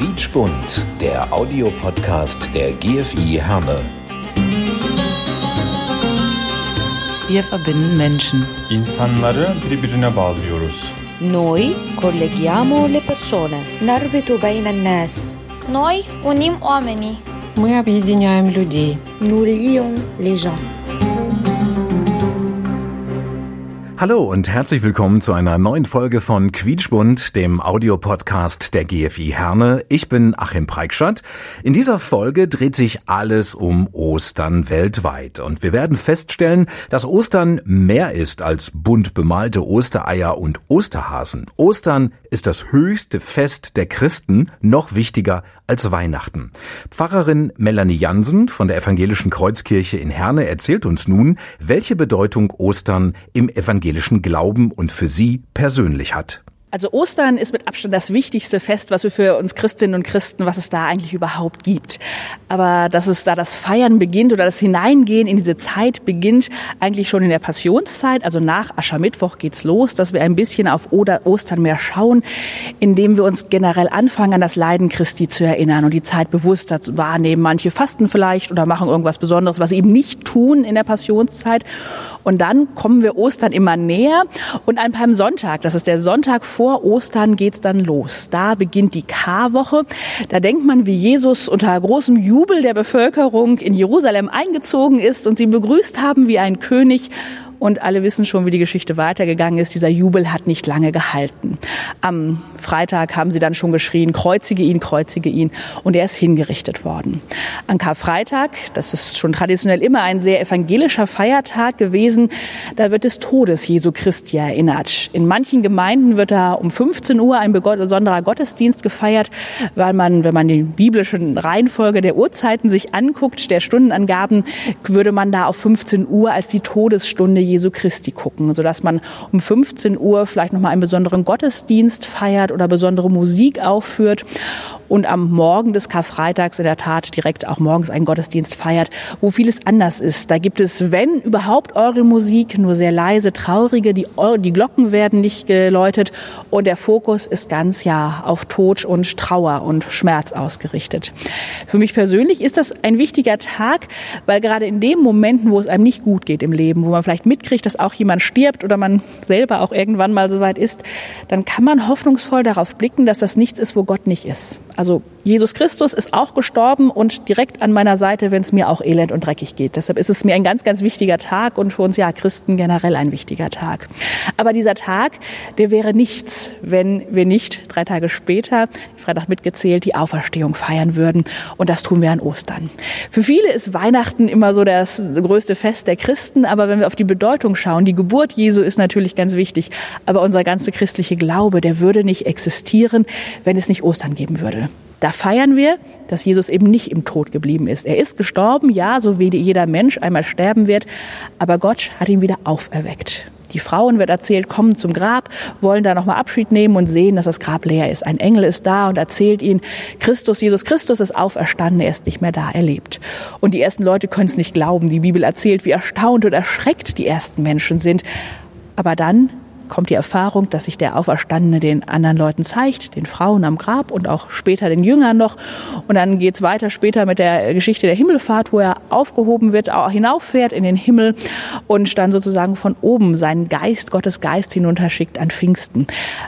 Quietschbunt, der Audiopodcast der GFI Herne. Wir verbinden Menschen. İnsanları birbirine bağlıyoruz. Noi colleghiamo le persone. نربط بين الناس Noi unim oamenii. Мы объединяем людей. Nous lions les gens. Hallo und herzlich willkommen zu einer neuen Folge von Quietschbund, dem Audiopodcast der GFI Herne. Ich bin Achim Preikschat. In dieser Folge dreht sich alles um Ostern weltweit und wir werden feststellen, dass Ostern mehr ist als bunt bemalte Ostereier und Osterhasen. Ostern ist das höchste Fest der Christen, noch wichtiger als Weihnachten. Pfarrerin Melanie Jansen von der Evangelischen Kreuzkirche in Herne erzählt uns nun, welche Bedeutung Ostern im evangelischen Glauben und für sie persönlich hat. Also Ostern ist mit Abstand das wichtigste Fest, was wir für uns Christinnen und Christen, was es da eigentlich überhaupt gibt. Aber dass es da das Feiern beginnt oder das Hineingehen in diese Zeit beginnt, eigentlich schon in der Passionszeit, also nach Aschermittwoch geht's los, dass wir ein bisschen auf Ostern mehr schauen, indem wir uns generell anfangen, an das Leiden Christi zu erinnern und die Zeit bewusster wahrnehmen. Manche fasten vielleicht oder machen irgendwas Besonderes, was sie eben nicht tun in der Passionszeit. Und dann kommen wir Ostern immer näher und an Sonntag, das ist der Sonntag vor Ostern, geht's dann los. Da beginnt die Karwoche. Da denkt man, wie Jesus unter großem Jubel der Bevölkerung in Jerusalem eingezogen ist und sie begrüßt haben wie ein König und alle wissen schon, wie die Geschichte weitergegangen ist. Dieser Jubel hat nicht lange gehalten. Am Freitag haben sie dann schon geschrien, kreuzige ihn, kreuzige ihn und er ist hingerichtet worden. An Karfreitag, das ist schon traditionell immer ein sehr evangelischer Feiertag gewesen, da wird des Todes Jesu Christi erinnert. In manchen Gemeinden wird da um 15 Uhr ein besonderer Gottesdienst gefeiert, weil man, wenn man die biblische Reihenfolge der Uhrzeiten sich anguckt, der Stundenangaben, würde man da auf 15 Uhr als die Todesstunde Jesu Christi gucken, sodass man um 15 Uhr vielleicht nochmal einen besonderen Gottesdienst feiert oder besondere Musik aufführt und am Morgen des Karfreitags in der Tat direkt auch morgens einen Gottesdienst feiert, wo vieles anders ist. Da gibt es, wenn überhaupt Orgelmusik, nur sehr leise, traurige, die, die Glocken werden nicht geläutet und der Fokus ist ganz ja auf Tod und Trauer und Schmerz ausgerichtet. Für mich persönlich ist das ein wichtiger Tag, weil gerade in den Momenten, wo es einem nicht gut geht im Leben, wo man vielleicht mitkriegt, dass auch jemand stirbt oder man selber auch irgendwann mal so weit ist, dann kann man hoffnungsvoll darauf blicken, dass das nichts ist, wo Gott nicht ist. Also Jesus Christus ist auch gestorben und direkt an meiner Seite, wenn es mir auch elend und dreckig geht. Deshalb ist es mir ein ganz, ganz wichtiger Tag und für uns ja Christen generell ein wichtiger Tag. Aber dieser Tag, der wäre nichts, wenn wir nicht drei Tage später, Freitag mitgezählt, die Auferstehung feiern würden. Und das tun wir an Ostern. Für viele ist Weihnachten immer so das größte Fest der Christen. Aber wenn wir auf die Bedeutung schauen, die Geburt Jesu ist natürlich ganz wichtig. Aber unser ganzer christliche Glaube, der würde nicht existieren, wenn es nicht Ostern geben würde. Da feiern wir, dass Jesus eben nicht im Tod geblieben ist. Er ist gestorben, ja, so wie jeder Mensch einmal sterben wird, aber Gott hat ihn wieder auferweckt. Die Frauen wird erzählt, kommen zum Grab, wollen da nochmal Abschied nehmen und sehen, dass das Grab leer ist. Ein Engel ist da und erzählt ihnen, Christus, Jesus Christus ist auferstanden, er ist nicht mehr da, er lebt. Und die ersten Leute können es nicht glauben. Die Bibel erzählt, wie erstaunt und erschreckt die ersten Menschen sind. Aber dann kommt die Erfahrung, dass sich der Auferstandene den anderen Leuten zeigt, den Frauen am Grab und auch später den Jüngern noch. Und dann geht's weiter später mit der Geschichte der Himmelfahrt, wo er aufgehoben wird, auch hinauffährt in den Himmel und dann sozusagen von oben seinen Geist, Gottes Geist hinunterschickt an Pfingsten.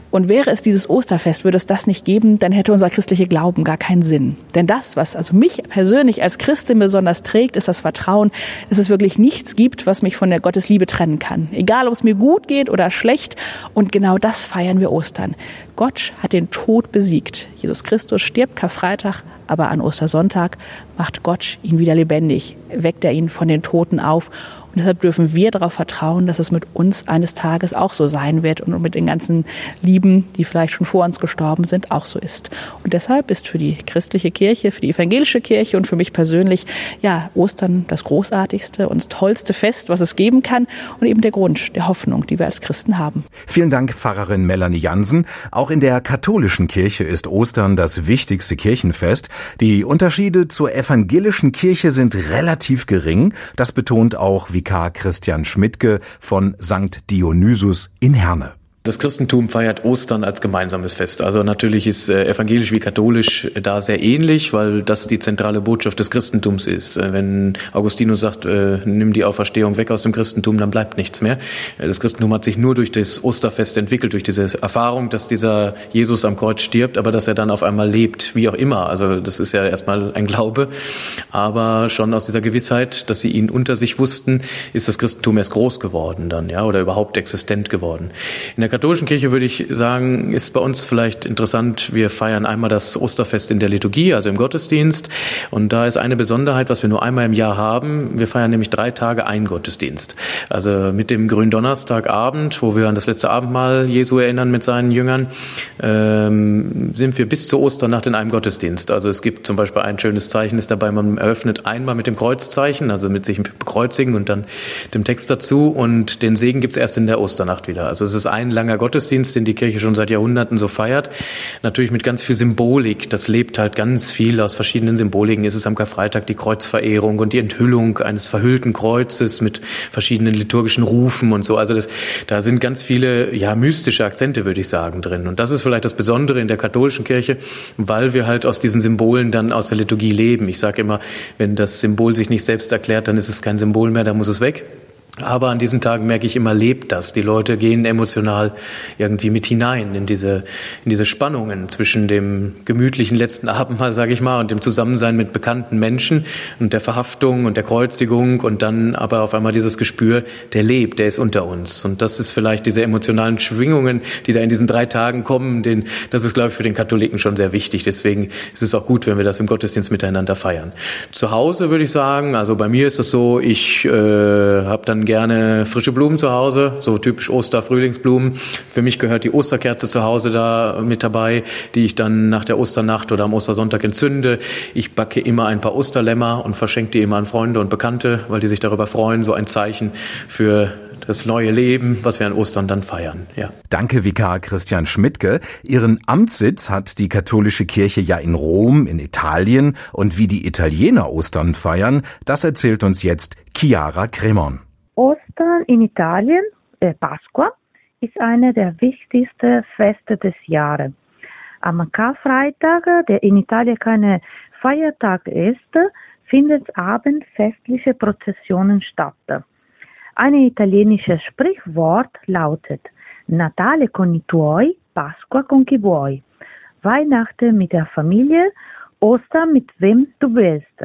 Und wäre es dieses Osterfest, würde es das nicht geben, dann hätte unser christlicher Glauben gar keinen Sinn. Denn das, was also mich persönlich als Christin besonders trägt, ist das Vertrauen, dass es wirklich nichts gibt, was mich von der Gottesliebe trennen kann. Egal, ob es mir gut geht oder schlecht, und genau das feiern wir Ostern. Gott hat den Tod besiegt. Jesus Christus stirbt Karfreitag, aber an Ostersonntag macht Gott ihn wieder lebendig, weckt er ihn von den Toten auf. Und deshalb dürfen wir darauf vertrauen, dass es mit uns eines Tages auch so sein wird und mit den ganzen Lieben, die vielleicht schon vor uns gestorben sind, auch so ist. Und deshalb ist für die christliche Kirche, für die evangelische Kirche und für mich persönlich, ja, Ostern das großartigste und tollste Fest, was es geben kann und eben der Grund der Hoffnung, die wir als Christen haben. Vielen Dank, Pfarrerin Melanie Jansen. Auch in der katholischen Kirche ist Ostern das wichtigste Kirchenfest. Die Unterschiede zur evangelischen Kirche sind relativ gering. Das betont auch Vikar Christian Schmidtke von St. Dionysus in Herne. Das Christentum feiert Ostern als gemeinsames Fest. Also natürlich ist äh, evangelisch wie katholisch da sehr ähnlich, weil das die zentrale Botschaft des Christentums ist. Äh, wenn Augustinus sagt, äh, nimm die Auferstehung weg aus dem Christentum, dann bleibt nichts mehr. Äh, das Christentum hat sich nur durch das Osterfest entwickelt, durch diese Erfahrung, dass dieser Jesus am Kreuz stirbt, aber dass er dann auf einmal lebt, wie auch immer. Also das ist ja erstmal ein Glaube, aber schon aus dieser Gewissheit, dass sie ihn unter sich wussten, ist das Christentum erst groß geworden dann, ja, oder überhaupt existent geworden. Katholischen Kirche würde ich sagen, ist bei uns vielleicht interessant, wir feiern einmal das Osterfest in der Liturgie, also im Gottesdienst. Und da ist eine Besonderheit, was wir nur einmal im Jahr haben. Wir feiern nämlich drei Tage einen Gottesdienst. Also mit dem Gründonnerstagabend, wo wir an das letzte Abendmahl Jesu erinnern mit seinen Jüngern, ähm, sind wir bis zu Osternacht in einem Gottesdienst. Also es gibt zum Beispiel ein schönes Zeichen, ist dabei, man eröffnet einmal mit dem Kreuzzeichen, also mit sich bekreuzigen und dann dem Text dazu. Und den Segen gibt es erst in der Osternacht wieder. Also es ist ein langer Gottesdienst, den die Kirche schon seit Jahrhunderten so feiert. Natürlich mit ganz viel Symbolik. Das lebt halt ganz viel aus verschiedenen Symboliken. Ist es am Karfreitag die Kreuzverehrung und die Enthüllung eines verhüllten Kreuzes mit verschiedenen liturgischen Rufen und so. Also das, da sind ganz viele, ja, mystische Akzente, würde ich sagen, drin. Und das ist vielleicht das Besondere in der katholischen Kirche, weil wir halt aus diesen Symbolen dann aus der Liturgie leben. Ich sage immer, wenn das Symbol sich nicht selbst erklärt, dann ist es kein Symbol mehr, dann muss es weg. Aber an diesen Tagen merke ich immer, lebt das. Die Leute gehen emotional irgendwie mit hinein in diese, in diese Spannungen zwischen dem gemütlichen letzten Abendmahl, sage ich mal, und dem Zusammensein mit bekannten Menschen und der Verhaftung und der Kreuzigung und dann aber auf einmal dieses Gespür, der lebt, der ist unter uns. Und das ist vielleicht diese emotionalen Schwingungen, die da in diesen drei Tagen kommen, den, das ist, glaube ich, für den Katholiken schon sehr wichtig. Deswegen ist es auch gut, wenn wir das im Gottesdienst miteinander feiern. Zu Hause würde ich sagen, also bei mir ist es so, ich äh, habe dann gerne frische Blumen zu Hause, so typisch Oster, Frühlingsblumen. Für mich gehört die Osterkerze zu Hause da mit dabei, die ich dann nach der Osternacht oder am Ostersonntag entzünde. Ich backe immer ein paar Osterlämmer und verschenke die immer an Freunde und Bekannte, weil die sich darüber freuen. So ein Zeichen für das neue Leben, was wir an Ostern dann feiern. Ja. Danke, Vikar Christian Schmidtke. Ihren Amtssitz hat die katholische Kirche ja in Rom, in Italien. Und wie die Italiener Ostern feiern, das erzählt uns jetzt Chiara Cremon. Ostern in Italien, äh, Pasqua, ist eine der wichtigsten Feste des Jahres. Am Karfreitag, der in Italien kein Feiertag ist, findet abend festliche Prozessionen statt. Ein italienisches Sprichwort lautet Natale con i tuoi, Pasqua con chi vuoi. Weihnachten mit der Familie, Ostern mit wem du willst.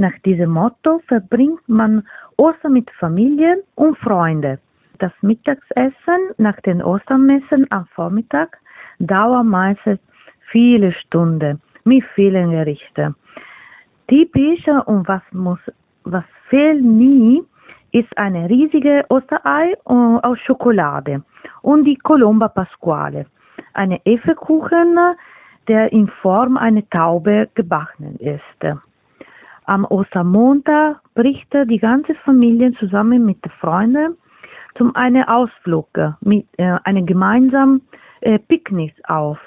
Nach diesem Motto verbringt man Ostern mit Familie und Freunde. Das Mittagessen nach den Ostermessen am Vormittag dauert meistens viele Stunden mit vielen Gerichten. Typisch und was muss, was fehlt nie, ist eine riesige Osterei aus Schokolade und die Colomba Pasquale, eine Efekuchen, der in Form einer Taube gebacken ist. Am Ostermontag bricht die ganze Familie zusammen mit Freunden zum einen Ausflug mit äh, einem gemeinsamen äh, Picknick auf.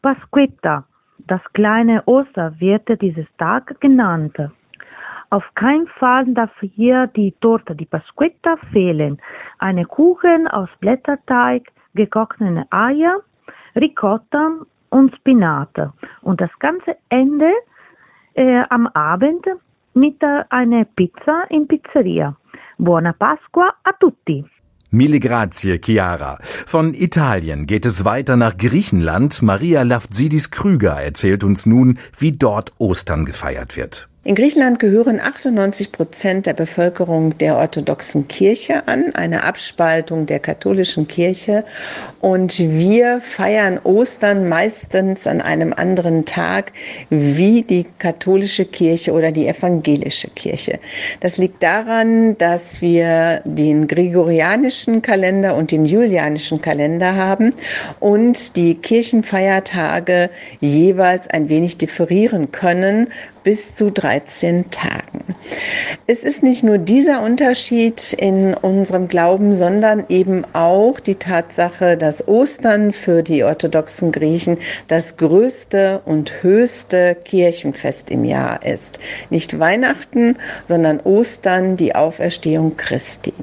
Pasquetta, das kleine Oster wird dieses Tag genannt. Auf keinen Fall darf hier die Torte, die Pasquetta fehlen. Eine Kuchen aus Blätterteig, gekochte Eier, Ricotta und Spinat. Und das ganze Ende äh, am Abend mit äh, einer Pizza in Pizzeria. Buona Pasqua a tutti! Mille grazie, Chiara. Von Italien geht es weiter nach Griechenland. Maria Lafzidis Krüger erzählt uns nun, wie dort Ostern gefeiert wird. In Griechenland gehören 98 Prozent der Bevölkerung der orthodoxen Kirche an, eine Abspaltung der katholischen Kirche. Und wir feiern Ostern meistens an einem anderen Tag wie die katholische Kirche oder die evangelische Kirche. Das liegt daran, dass wir den gregorianischen Kalender und den julianischen Kalender haben und die Kirchenfeiertage jeweils ein wenig differieren können, bis zu 13 Tagen. Es ist nicht nur dieser Unterschied in unserem Glauben, sondern eben auch die Tatsache, dass Ostern für die orthodoxen Griechen das größte und höchste Kirchenfest im Jahr ist. Nicht Weihnachten, sondern Ostern, die Auferstehung Christi.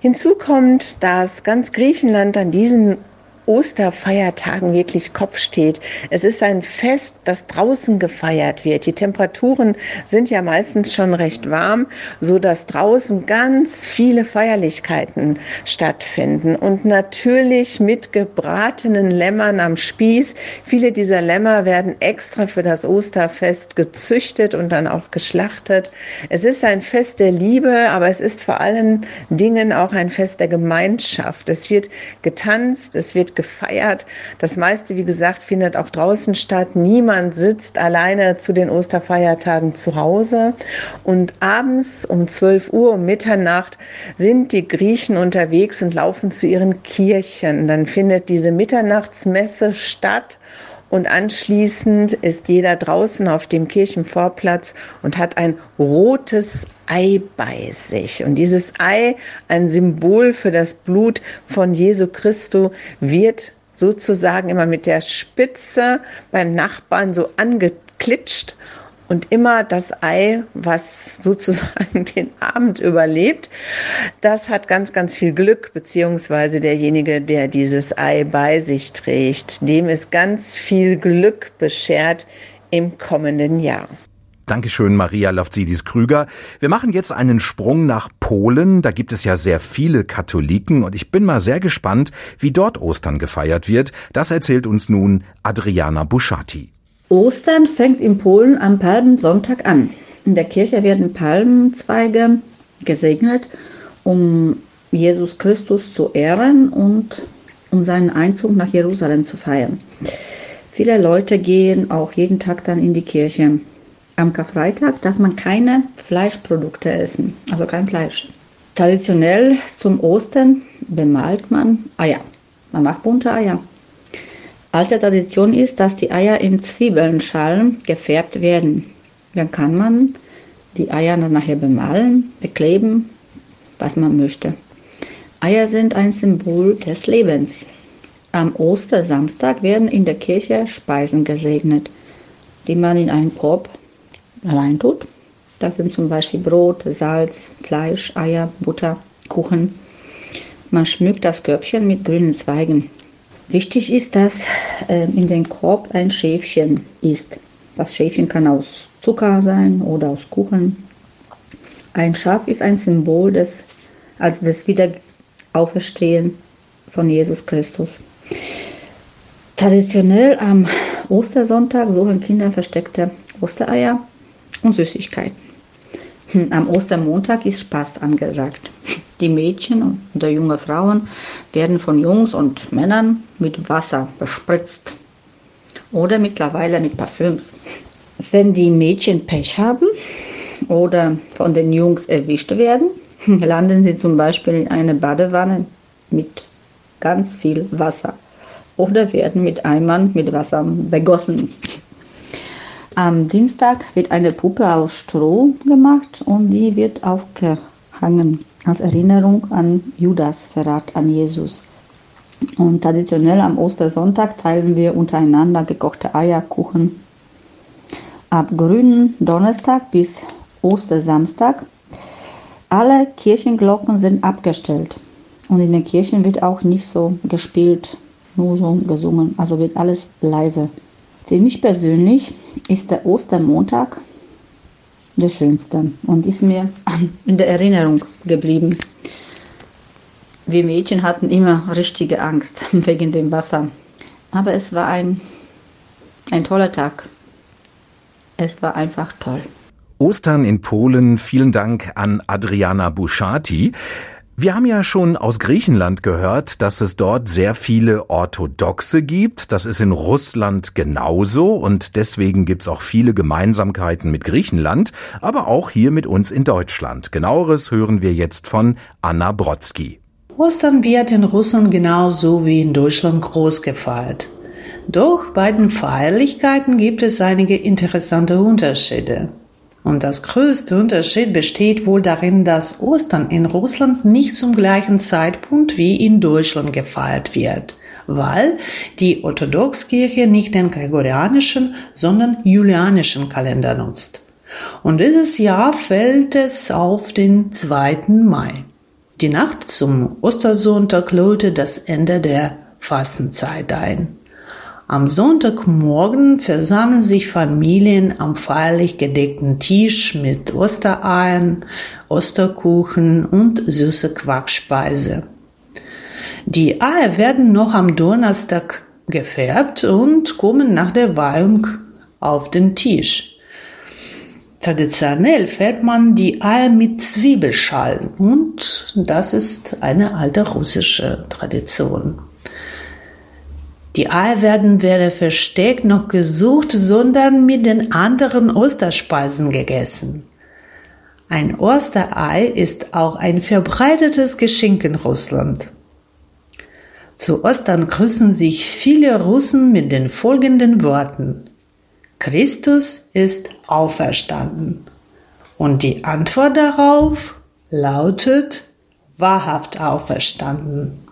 Hinzu kommt, dass ganz Griechenland an diesem Osterfeiertagen wirklich Kopf steht. Es ist ein Fest, das draußen gefeiert wird. Die Temperaturen sind ja meistens schon recht warm, so dass draußen ganz viele Feierlichkeiten stattfinden und natürlich mit gebratenen Lämmern am Spieß. Viele dieser Lämmer werden extra für das Osterfest gezüchtet und dann auch geschlachtet. Es ist ein Fest der Liebe, aber es ist vor allen Dingen auch ein Fest der Gemeinschaft. Es wird getanzt, es wird gefeiert. Das meiste, wie gesagt, findet auch draußen statt. Niemand sitzt alleine zu den Osterfeiertagen zu Hause. Und abends um 12 Uhr, um Mitternacht, sind die Griechen unterwegs und laufen zu ihren Kirchen. Dann findet diese Mitternachtsmesse statt. Und anschließend ist jeder draußen auf dem Kirchenvorplatz und hat ein rotes Ei bei sich. Und dieses Ei, ein Symbol für das Blut von Jesu Christo, wird sozusagen immer mit der Spitze beim Nachbarn so angeklitscht und immer das Ei, was sozusagen den Abend überlebt, das hat ganz, ganz viel Glück, beziehungsweise derjenige, der dieses Ei bei sich trägt, dem ist ganz viel Glück beschert im kommenden Jahr. Dankeschön, Maria Lofzidis-Krüger. Wir machen jetzt einen Sprung nach Polen. Da gibt es ja sehr viele Katholiken und ich bin mal sehr gespannt, wie dort Ostern gefeiert wird. Das erzählt uns nun Adriana Buschati. Ostern fängt in Polen am Palmsonntag an. In der Kirche werden Palmenzweige gesegnet, um Jesus Christus zu ehren und um seinen Einzug nach Jerusalem zu feiern. Viele Leute gehen auch jeden Tag dann in die Kirche. Am Karfreitag darf man keine Fleischprodukte essen, also kein Fleisch. Traditionell zum Ostern bemalt man Eier. Man macht bunte Eier. Alte Tradition ist, dass die Eier in Zwiebelschalen gefärbt werden. Dann kann man die Eier dann nachher bemalen, bekleben, was man möchte. Eier sind ein Symbol des Lebens. Am Ostersamstag werden in der Kirche Speisen gesegnet, die man in einen Korb reintut. Das sind zum Beispiel Brot, Salz, Fleisch, Eier, Butter, Kuchen. Man schmückt das Körbchen mit grünen Zweigen. Wichtig ist, dass äh, in den Korb ein Schäfchen ist. Das Schäfchen kann aus Zucker sein oder aus Kuchen. Ein Schaf ist ein Symbol des, also des Wiederauferstehen von Jesus Christus. Traditionell am Ostersonntag suchen Kinder versteckte Ostereier und Süßigkeiten. Hm, am Ostermontag ist Spaß angesagt. Die Mädchen oder junge Frauen werden von Jungs und Männern mit Wasser bespritzt oder mittlerweile mit Parfüms. Wenn die Mädchen Pech haben oder von den Jungs erwischt werden, landen sie zum Beispiel in eine Badewanne mit ganz viel Wasser oder werden mit Eimern mit Wasser begossen. Am Dienstag wird eine Puppe aus Stroh gemacht und die wird aufgehangen als Erinnerung an Judas Verrat an Jesus. Und traditionell am Ostersonntag teilen wir untereinander gekochte Eierkuchen. Ab grünen Donnerstag bis Ostersamstag alle Kirchenglocken sind abgestellt. Und in den Kirchen wird auch nicht so gespielt, nur so gesungen. Also wird alles leise. Für mich persönlich ist der Ostermontag der schönste und ist mir in der Erinnerung geblieben. Wir Mädchen hatten immer richtige Angst wegen dem Wasser. Aber es war ein, ein toller Tag. Es war einfach toll. Ostern in Polen. Vielen Dank an Adriana Buschati. Wir haben ja schon aus Griechenland gehört, dass es dort sehr viele Orthodoxe gibt. Das ist in Russland genauso und deswegen gibt's auch viele Gemeinsamkeiten mit Griechenland, aber auch hier mit uns in Deutschland. Genaueres hören wir jetzt von Anna Brodsky. Ostern wird in Russland genauso wie in Deutschland groß gefeiert. Doch bei den Feierlichkeiten gibt es einige interessante Unterschiede. Und das größte Unterschied besteht wohl darin, dass Ostern in Russland nicht zum gleichen Zeitpunkt wie in Deutschland gefeiert wird, weil die Orthodoxkirche nicht den gregorianischen, sondern julianischen Kalender nutzt. Und dieses Jahr fällt es auf den 2. Mai. Die Nacht zum Ostersonntag läutet das Ende der Fastenzeit ein. Am Sonntagmorgen versammeln sich Familien am feierlich gedeckten Tisch mit Ostereiern, Osterkuchen und süße Quackspeise. Die Eier werden noch am Donnerstag gefärbt und kommen nach der Weihung auf den Tisch. Traditionell fährt man die Eier mit Zwiebelschalen und das ist eine alte russische Tradition. Die Eier werden weder versteckt noch gesucht, sondern mit den anderen Osterspeisen gegessen. Ein Osterei ist auch ein verbreitetes Geschenk in Russland. Zu Ostern grüßen sich viele Russen mit den folgenden Worten. Christus ist auferstanden. Und die Antwort darauf lautet wahrhaft auferstanden.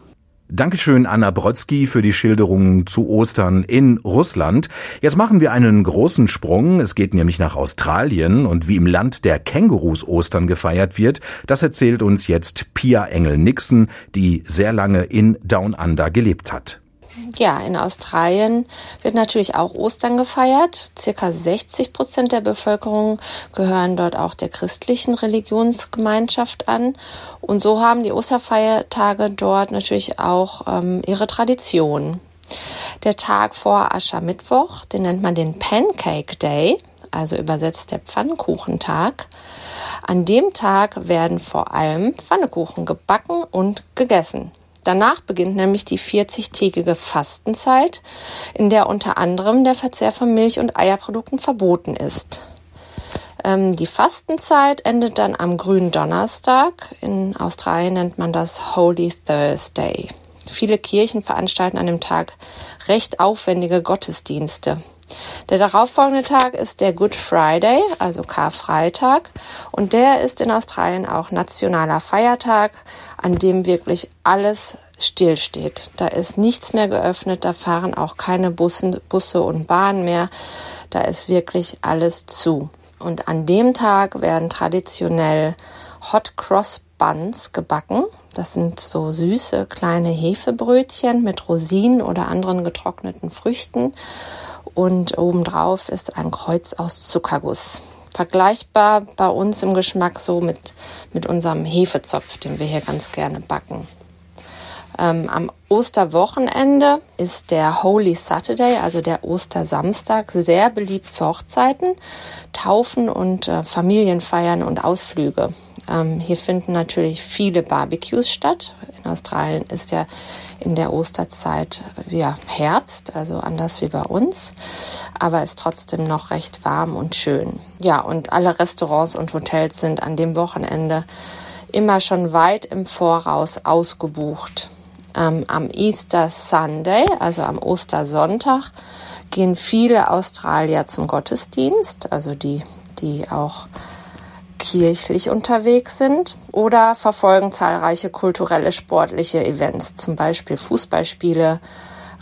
Dankeschön, Anna Brodsky, für die Schilderungen zu Ostern in Russland. Jetzt machen wir einen großen Sprung. Es geht nämlich nach Australien und wie im Land der Kängurus Ostern gefeiert wird, das erzählt uns jetzt Pia Engel-Nixon, die sehr lange in Down Under gelebt hat. Ja, in Australien wird natürlich auch Ostern gefeiert. Circa 60 Prozent der Bevölkerung gehören dort auch der christlichen Religionsgemeinschaft an. Und so haben die Osterfeiertage dort natürlich auch ähm, ihre Tradition. Der Tag vor Aschermittwoch, den nennt man den Pancake Day, also übersetzt der Pfannkuchentag. An dem Tag werden vor allem Pfannekuchen gebacken und gegessen. Danach beginnt nämlich die 40-tägige Fastenzeit, in der unter anderem der Verzehr von Milch- und Eierprodukten verboten ist. Ähm, die Fastenzeit endet dann am grünen Donnerstag. In Australien nennt man das Holy Thursday. Viele Kirchen veranstalten an dem Tag recht aufwendige Gottesdienste. Der darauffolgende Tag ist der Good Friday, also Karfreitag, und der ist in Australien auch nationaler Feiertag, an dem wirklich alles stillsteht. Da ist nichts mehr geöffnet, da fahren auch keine Bussen, Busse und Bahnen mehr, da ist wirklich alles zu. Und an dem Tag werden traditionell Hot Cross Buns gebacken. Das sind so süße kleine Hefebrötchen mit Rosinen oder anderen getrockneten Früchten und obendrauf ist ein Kreuz aus Zuckerguss. Vergleichbar bei uns im Geschmack so mit, mit unserem Hefezopf, den wir hier ganz gerne backen. Ähm, am Osterwochenende ist der Holy Saturday, also der Ostersamstag, sehr beliebt für Hochzeiten, Taufen und äh, Familienfeiern und Ausflüge. Ähm, hier finden natürlich viele Barbecues statt. In Australien ist ja in der Osterzeit ja Herbst, also anders wie bei uns, aber ist trotzdem noch recht warm und schön. Ja, und alle Restaurants und Hotels sind an dem Wochenende immer schon weit im Voraus ausgebucht. Ähm, am Easter Sunday, also am Ostersonntag, gehen viele Australier zum Gottesdienst, also die, die auch kirchlich unterwegs sind oder verfolgen zahlreiche kulturelle, sportliche Events, zum Beispiel Fußballspiele,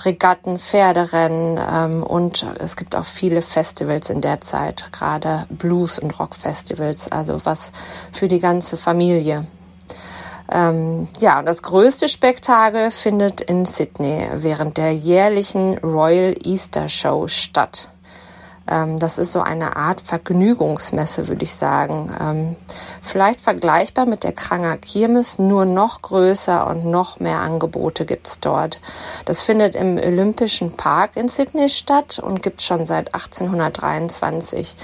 Regatten, Pferderennen ähm, und es gibt auch viele Festivals in der Zeit, gerade Blues- und Rockfestivals, also was für die ganze Familie. Ähm, ja, und das größte Spektakel findet in Sydney während der jährlichen Royal Easter Show statt. Ähm, das ist so eine Art Vergnügungsmesse, würde ich sagen. Ähm, vielleicht vergleichbar mit der Kranger Kirmes, nur noch größer und noch mehr Angebote gibt's dort. Das findet im Olympischen Park in Sydney statt und gibt schon seit 1823.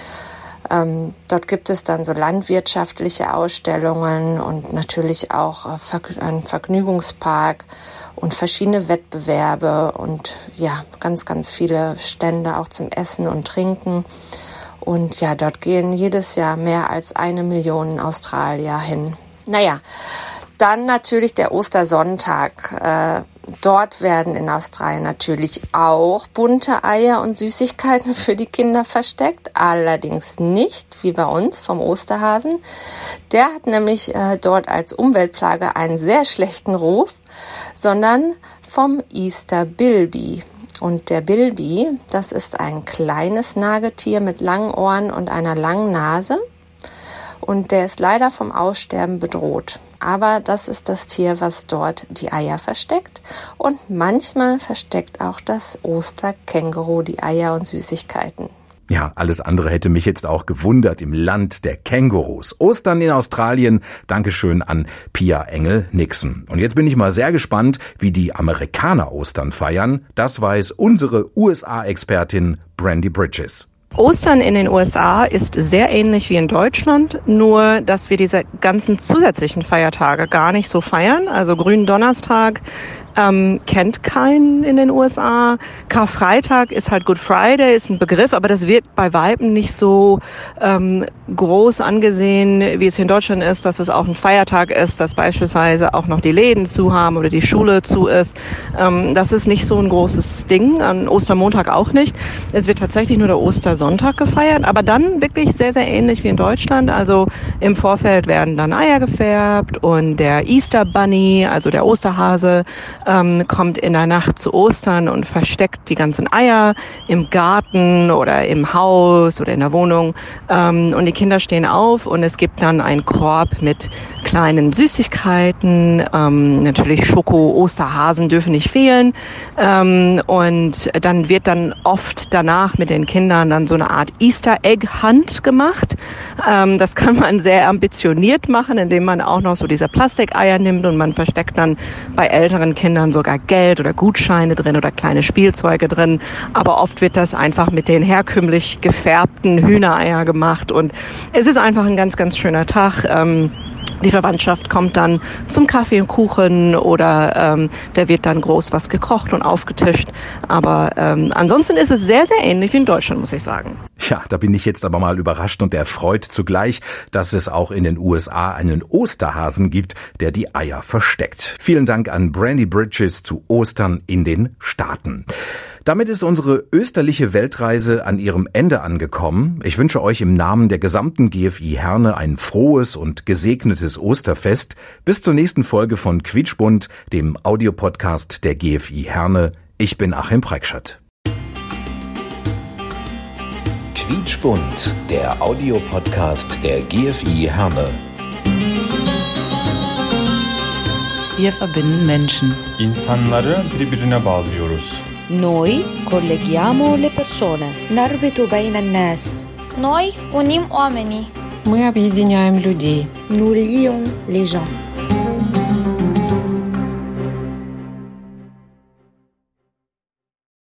Ähm, dort gibt es dann so landwirtschaftliche Ausstellungen und natürlich auch äh, einen Vergnügungspark und verschiedene Wettbewerbe und ja, ganz, ganz viele Stände auch zum Essen und Trinken. Und ja, dort gehen jedes Jahr mehr als eine Million Australier hin. Naja, dann natürlich der Ostersonntag. Äh, dort werden in Australien natürlich auch bunte Eier und Süßigkeiten für die Kinder versteckt. Allerdings nicht wie bei uns vom Osterhasen. Der hat nämlich äh, dort als Umweltplage einen sehr schlechten Ruf sondern vom Easter Bilby. Und der Bilby, das ist ein kleines Nagetier mit langen Ohren und einer langen Nase. Und der ist leider vom Aussterben bedroht. Aber das ist das Tier, was dort die Eier versteckt. Und manchmal versteckt auch das Osterkänguru die Eier und Süßigkeiten. Ja, alles andere hätte mich jetzt auch gewundert im Land der Kängurus. Ostern in Australien. Dankeschön an Pia Engel-Nixon. Und jetzt bin ich mal sehr gespannt, wie die Amerikaner Ostern feiern. Das weiß unsere USA-Expertin Brandy Bridges. Ostern in den USA ist sehr ähnlich wie in Deutschland, nur dass wir diese ganzen zusätzlichen Feiertage gar nicht so feiern. Also Gründonnerstag ähm, kennt keinen in den USA. Karfreitag ist halt Good Friday, ist ein Begriff, aber das wird bei Weiben nicht so ähm, groß angesehen, wie es hier in Deutschland ist, dass es auch ein Feiertag ist, dass beispielsweise auch noch die Läden zu haben oder die Schule zu ist. Ähm, das ist nicht so ein großes Ding, an Ostermontag auch nicht. Es wird tatsächlich nur der Ostersonntag gefeiert, aber dann wirklich sehr, sehr ähnlich wie in Deutschland. Also im Vorfeld werden dann Eier gefärbt und der Easter Bunny, also der Osterhase, ähm, kommt in der Nacht zu Ostern und versteckt die ganzen Eier im Garten oder im Haus oder in der Wohnung. Ähm, und die Kinder stehen auf und es gibt dann einen Korb mit kleinen Süßigkeiten. Ähm, natürlich Schoko, Osterhasen dürfen nicht fehlen. Ähm, und dann wird dann oft danach mit den Kindern dann so eine Art Easter Egg Hunt gemacht. Ähm, das kann man sehr ambitioniert machen, indem man auch noch so diese Plastikeier nimmt und man versteckt dann bei älteren Kindern dann sogar Geld oder Gutscheine drin oder kleine Spielzeuge drin. Aber oft wird das einfach mit den herkömmlich gefärbten Hühnereier gemacht. Und es ist einfach ein ganz, ganz schöner Tag. Ähm, die Verwandtschaft kommt dann zum Kaffee und Kuchen oder ähm, da wird dann groß was gekocht und aufgetischt. Aber ähm, ansonsten ist es sehr, sehr ähnlich wie in Deutschland, muss ich sagen. Ja, da bin ich jetzt aber mal überrascht und erfreut zugleich, dass es auch in den USA einen Osterhasen gibt, der die Eier versteckt. Vielen Dank an Brandy Bridges zu Ostern in den Staaten. Damit ist unsere österliche Weltreise an ihrem Ende angekommen. Ich wünsche euch im Namen der gesamten GFI Herne ein frohes und gesegnetes Osterfest. Bis zur nächsten Folge von Quietschbund, dem Audiopodcast der GFI Herne. Ich bin Achim Preikschat. Quietschbund, der Audiopodcast der GFI Herne. Wir verbinden Menschen. İnsanları birbirine bağlıyoruz. Noi colleghiamo le persone. نربط بين الناس Noi unim oamenii. Мы объединяем людей. Nous lions les gens.